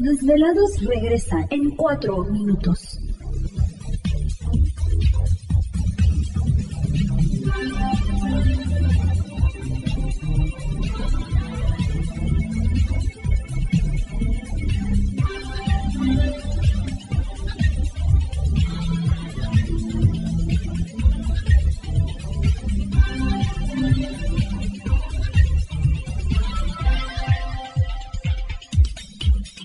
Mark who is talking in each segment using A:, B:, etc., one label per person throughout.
A: Desvelados regresa en cuatro minutos.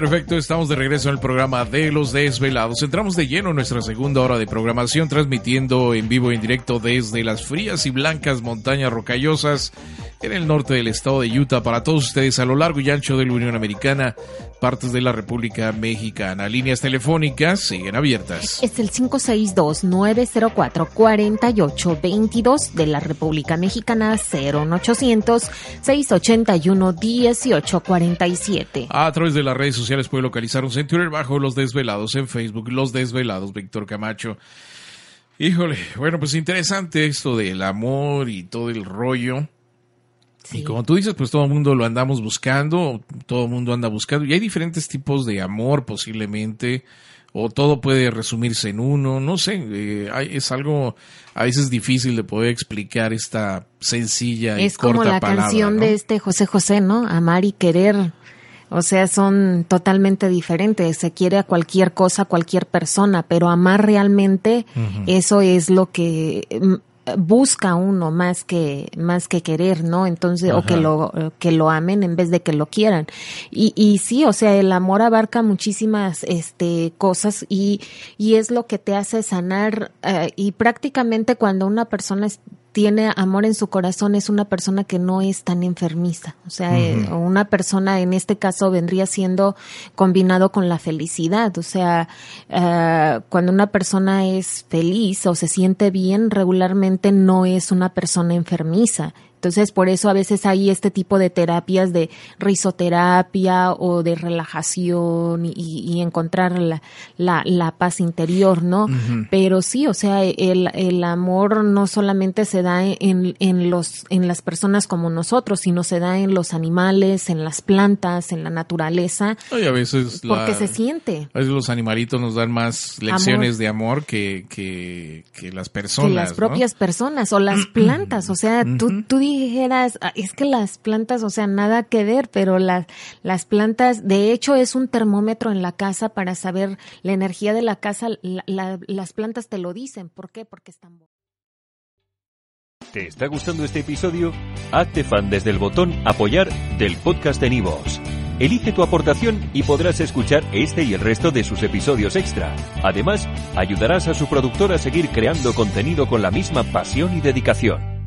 B: Perfecto, estamos de regreso en el programa de Los Desvelados. Entramos de lleno en nuestra segunda hora de programación, transmitiendo en vivo y en directo desde las frías y blancas montañas rocallosas en el norte del estado de Utah para todos ustedes a lo largo y ancho de la Unión Americana, partes de la República Mexicana. Líneas telefónicas siguen abiertas.
C: Es el 562-904-4822 de la República Mexicana 01800-681-1847.
B: A través de las redes sociales puede localizarnos en Twitter bajo Los Desvelados, en Facebook Los Desvelados, Víctor Camacho. Híjole, bueno, pues interesante esto del amor y todo el rollo. Y como tú dices, pues todo el mundo lo andamos buscando, todo el mundo anda buscando, y hay diferentes tipos de amor posiblemente, o todo puede resumirse en uno, no sé, eh, es algo a veces difícil de poder explicar esta sencilla y
C: es como la canción de este José José, ¿no? Amar y querer. O sea, son totalmente diferentes. Se quiere a cualquier cosa, a cualquier persona, pero amar realmente, eso es lo que busca uno más que más que querer no entonces o que lo que lo amen en vez de que lo quieran. Y, y sí o sea el amor abarca muchísimas este cosas y y es lo que te hace sanar eh, y prácticamente cuando una persona tiene amor en su corazón es una persona que no es tan enfermiza. O sea, eh, una persona en este caso vendría siendo combinado con la felicidad. O sea, eh, cuando una persona es feliz o se siente bien, regularmente no es una persona enfermiza. Entonces, por eso a veces hay este tipo de terapias de risoterapia o de relajación y, encontrar la, la, paz interior, ¿no? Pero sí, o sea, el, el, amor no solamente se da en, en, los, en las personas como nosotros, sino se da en los animales, en las plantas, en la naturaleza.
B: Y a veces
C: porque se siente.
B: A veces los animalitos nos dan más lecciones de amor que, que, que, las personas.
C: Que las propias personas o las plantas. O sea, tú, tú dijeras, ah, es que las plantas, o sea, nada que ver, pero las, las plantas, de hecho, es un termómetro en la casa para saber la energía de la casa, las plantas te lo dicen. ¿Por qué? Porque están...
D: ¿Te está gustando este episodio? Hazte fan desde el botón apoyar del podcast de Nivos. Elige tu aportación y podrás escuchar este y el resto de sus episodios extra. Además, ayudarás a su productor a seguir creando contenido con la misma pasión y dedicación.